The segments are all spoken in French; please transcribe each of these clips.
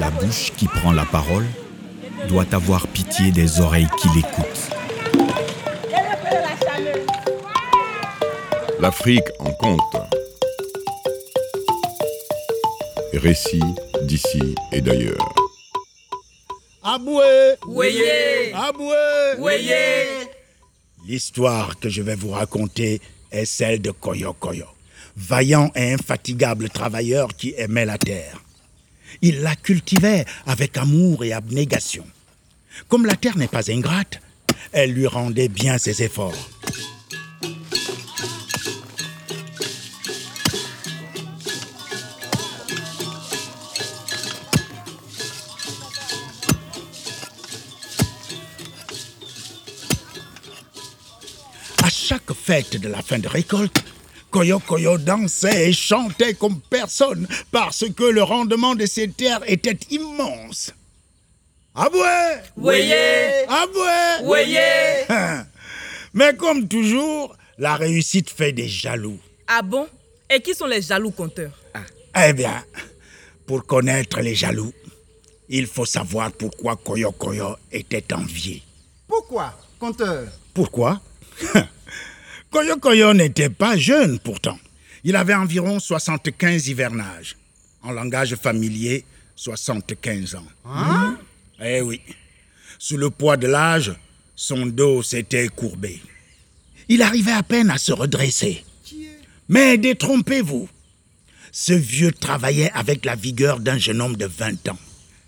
La bouche qui prend la parole doit avoir pitié des oreilles qui l'écoutent. L'Afrique en compte. Récits d'ici et d'ailleurs. Aboué Ouéyé Aboué Ouéyé L'histoire que je vais vous raconter est celle de Koyo Koyo, vaillant et infatigable travailleur qui aimait la terre. Il la cultivait avec amour et abnégation. Comme la terre n'est pas ingrate, elle lui rendait bien ses efforts. À chaque fête de la fin de récolte, Koyo Koyo dansait et chantait comme personne parce que le rendement de ses terres était immense. Aboué Ouéyé Aboué Ouéyé Mais comme toujours, la réussite fait des jaloux. Ah bon? Et qui sont les jaloux compteurs Eh bien, pour connaître les jaloux, il faut savoir pourquoi Koyo Koyo était envié. Pourquoi, compteur Pourquoi? Koyo Koyo n'était pas jeune pourtant. Il avait environ 75 hivernages. En langage familier, 75 ans. Hein? Eh oui. Sous le poids de l'âge, son dos s'était courbé. Il arrivait à peine à se redresser. Mais détrompez-vous. Ce vieux travaillait avec la vigueur d'un jeune homme de 20 ans.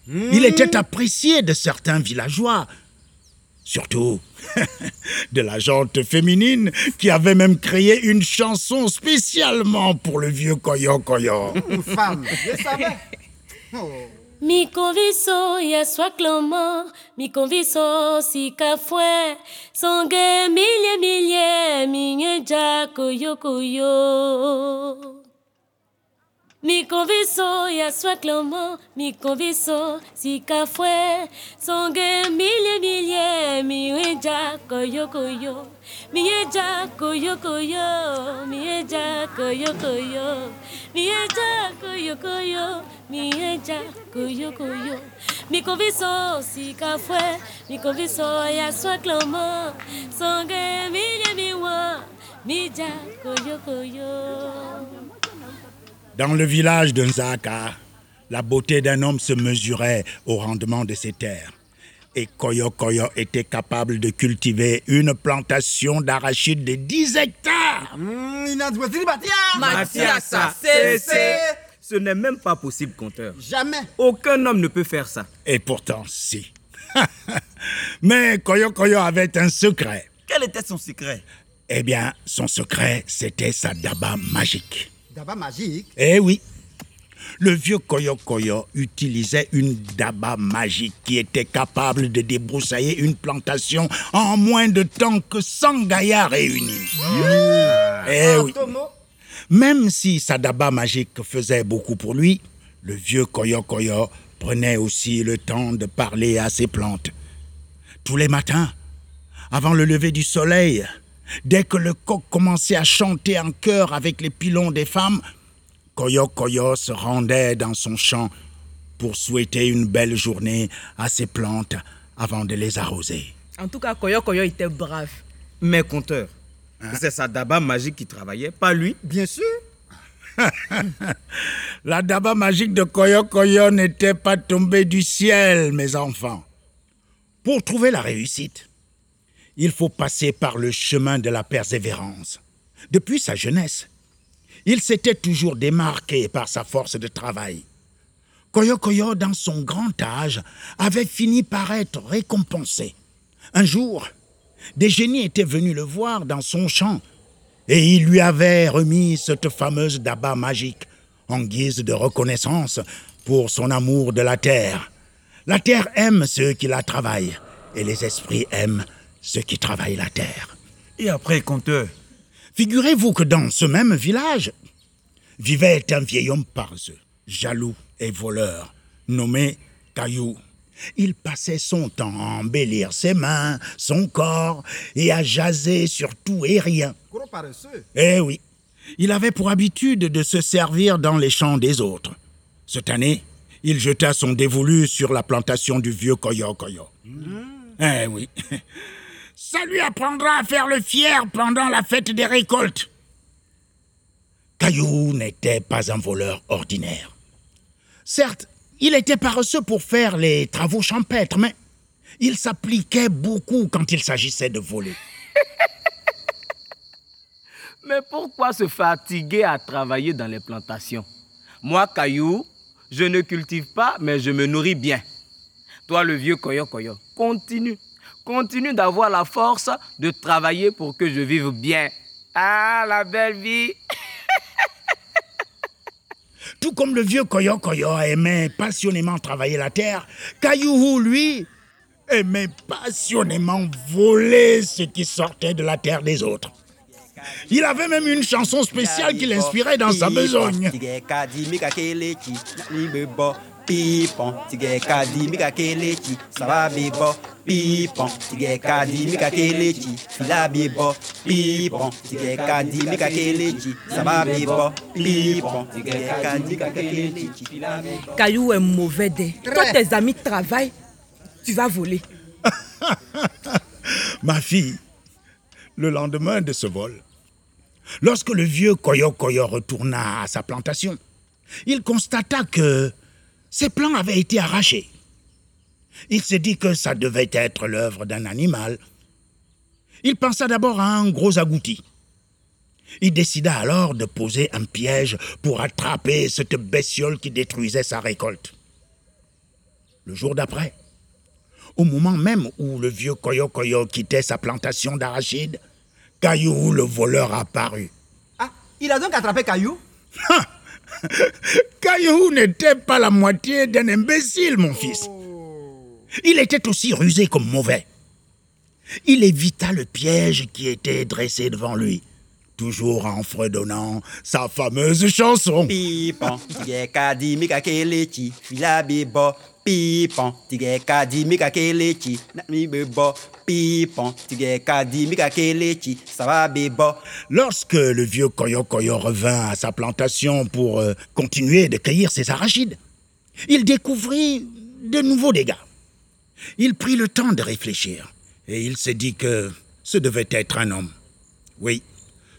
Il était apprécié de certains villageois, surtout de la jante féminine qui avait même créé une chanson spécialement pour le vieux Koyo Koyo. Une femme, je savais. Oh. Mi conviso ya swaklomo, mi conviso si kafwe, songe milye milye, minye ja koyo koyo. Mi conviso ya swaklomo, mi conviso si kafwe, songe milye milye, minye ja koyo koyo. Minye ja koyo koyo, minye ja koyo koyo, minye ja koyo koyo, minye ja koyo koyo. Mi conviso si kafwe, mi conviso ya swaklomo, songe milye miwa, mi ja koyo koyo. Dans le village de Nzaka, la beauté d'un homme se mesurait au rendement de ses terres. Et Koyo Koyo était capable de cultiver une plantation d'arachides de 10 hectares. Ce n'est même pas possible, compteur. Jamais. Aucun homme ne peut faire ça. Et pourtant, si. Mais Koyo Koyo avait un secret. Quel était son secret? Eh bien, son secret, c'était sa daba magique. Magique. Eh oui. Le vieux Koyo Koyo utilisait une daba magique qui était capable de débroussailler une plantation en moins de temps que 100 gaillards réunis. Eh oui. Tomo. Même si sa daba magique faisait beaucoup pour lui, le vieux Koyo Koyo prenait aussi le temps de parler à ses plantes. Tous les matins, avant le lever du soleil, dès que le coq commençait à chanter en chœur avec les pilons des femmes, Koyo Koyo se rendait dans son champ pour souhaiter une belle journée à ses plantes avant de les arroser. En tout cas, Koyo Koyo était brave. Mais compteur, c'est sa daba magique qui travaillait, pas lui. Bien sûr. La daba magique de Koyo Koyo n'était pas tombée du ciel, mes enfants. Pour trouver la réussite, il faut passer par le chemin de la persévérance. Depuis sa jeunesse, il s'était toujours démarqué par sa force de travail. Koyo Koyo, dans son grand âge, avait fini par être récompensé. Un jour, des génies étaient venus le voir dans son champ et il lui avait remis cette fameuse daba magique en guise de reconnaissance pour son amour de la terre. La terre aime ceux qui la travaillent et les esprits aiment ceux qui travaillent la terre. Et après, compteur Figurez-vous que dans ce même village vivait un vieil homme paresseux, jaloux et voleur, nommé Caillou. Il passait son temps à embellir ses mains, son corps et à jaser sur tout et rien. Gros paresseux. Eh oui, il avait pour habitude de se servir dans les champs des autres. Cette année, Il jeta son dévolu sur la plantation du vieux Koyo Koyo. Eh oui. Ça lui apprendra à faire le fier pendant la fête des récoltes. Caillou n'était pas un voleur ordinaire. Certes, il était paresseux pour faire les travaux champêtres, mais il s'appliquait beaucoup quand il s'agissait de voler. Mais pourquoi se fatiguer à travailler dans les plantations? Moi, Caillou, je ne cultive pas, mais je me nourris bien. Toi, le vieux Koyo Koyo, continue. Continue d'avoir la force de travailler pour que je vive bien. Ah, la belle vie Tout comme le vieux Koyo Koyo aimait passionnément travailler la terre, Caillou, lui, aimait passionnément voler ce qui sortait de la terre des autres. Il avait même une chanson spéciale qui l'inspirait dans sa besogne. Pipon, tige kadi mika kelechi, sawabe bo. Pipon, tige kadi mika kelechi, filabe bo. Pipon, tige kadi mika kelechi, sawabe bo. Pipon, tige kadi mika kelechi, filabe bo. Caillou est mauvais dé. Toi, tes amis travaillent, tu vas voler. Ma fille, le lendemain de ce vol, lorsque le vieux Koyo Koyo retourna à sa plantation, il constata que ses plans avaient été arrachés. Il se dit que ça devait être l'œuvre d'un animal. Il pensa d'abord à un gros agouti. Il décida alors de poser un piège pour attraper cette bestiole qui détruisait sa récolte. Le jour d'après, au moment même où le vieux Koyo Koyo quittait sa plantation d'arachides, Caillou le voleur apparut. Ah, il a donc attrapé Caillou? Caillou n'était pas la moitié d'un imbécile, mon fils. Il était aussi rusé comme mauvais. Il évita le piège qui était dressé devant lui, toujours en fredonnant sa fameuse chanson. Pipon, kadi mika. Pipon, tige kadi mika kelechi, namibe bo. Pipon, kadi mika kelechi, sawabe bo. Lorsque le vieux Koyo Koyo revint à sa plantation pour euh, continuer de cueillir ses arachides, il découvrit de nouveaux dégâts. Il prit le temps de réfléchir et il se dit que ce devait être un homme. Oui,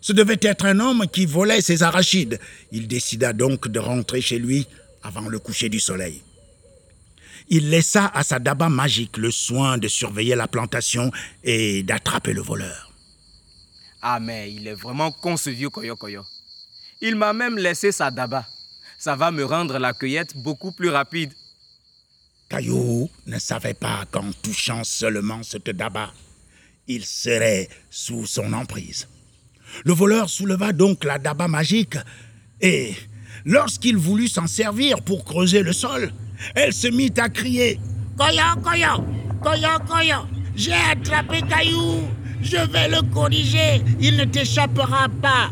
ce devait être un homme qui volait ses arachides. Il décida donc de rentrer chez lui avant le coucher du soleil. Il laissa à sa daba magique le soin de surveiller la plantation et d'attraper le voleur. Ah, mais il est vraiment con ce vieux Koyo Koyo. Il m'a même laissé sa daba. Ça va me rendre la cueillette beaucoup plus rapide. Caillou ne savait pas qu'en touchant seulement cette daba, il serait sous son emprise. Le voleur souleva donc la daba magique et, lorsqu'il voulut s'en servir pour creuser le sol, elle se mit à crier Koyo, Koyo, Koyo, Koyo, j'ai attrapé Caillou, je vais le corriger, il ne t'échappera pas.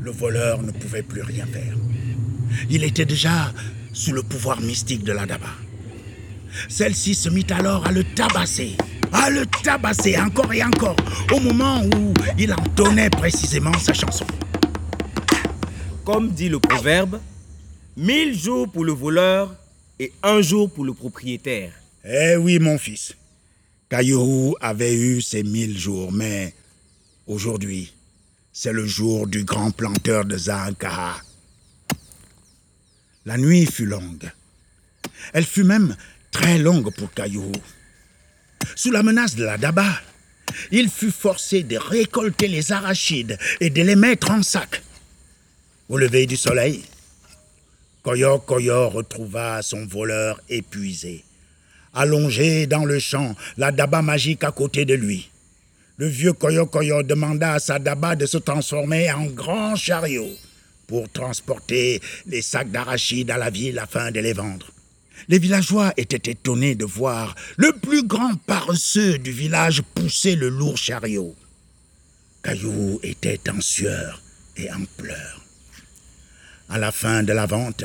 Le voleur ne pouvait plus rien faire. Il était déjà sous le pouvoir mystique de la daba. Celle-ci se mit alors à le tabasser, à le tabasser encore et encore, au moment où il entonnait précisément sa chanson. Comme dit le proverbe, mille jours pour le voleur et un jour pour le propriétaire. Eh oui, mon fils. Caillou avait eu ses mille jours, mais aujourd'hui, c'est le jour du grand planteur de Zankaha. La nuit fut longue. Elle fut même très longue pour Caillou. Sous la menace de la daba, il fut forcé de récolter les arachides et de les mettre en sac. Au lever du soleil, Koyo Koyo retrouva son voleur épuisé, allongé dans le champ, la daba magique à côté de lui. Le vieux Koyo Koyo demanda à sa daba de se transformer en grand chariot pour transporter les sacs d'arachides à la ville afin de les vendre. Les villageois étaient étonnés de voir le plus grand paresseux du village pousser le lourd chariot. Caillou était en sueur et en pleurs. À la fin de la vente,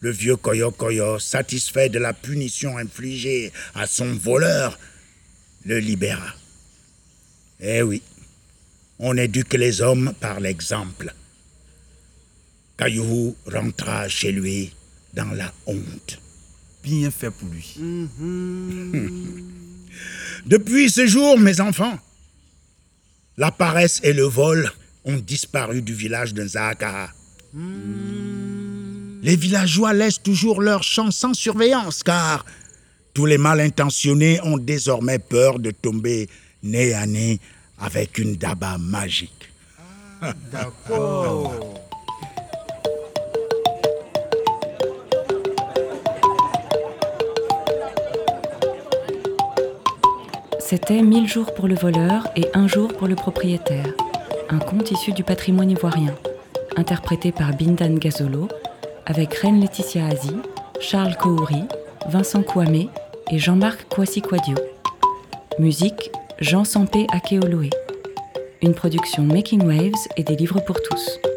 le vieux Koyo Koyo, satisfait de la punition infligée à son voleur, le libéra. Eh oui, on éduque les hommes par l'exemple. Caillou rentra chez lui dans la honte. Bien fait pour lui. Depuis ce jour, mes enfants, la paresse et le vol ont disparu du village de Nzaka. Les villageois laissent toujours leurs champs sans surveillance car tous les mal intentionnés ont désormais peur de tomber nez à nez avec une daba magique. C'était 1000 jours pour le voleur et un jour pour le propriétaire. Un conte issu du patrimoine ivoirien, interprété par Bindan Gazolo, avec Reine Laetitia Azi, Charles Kouri, Vincent Kouamé et Jean-Marc Kwasi-Kwadio. Musique Jean Sampé Akeoloé. Une production Making Waves et des livres pour tous.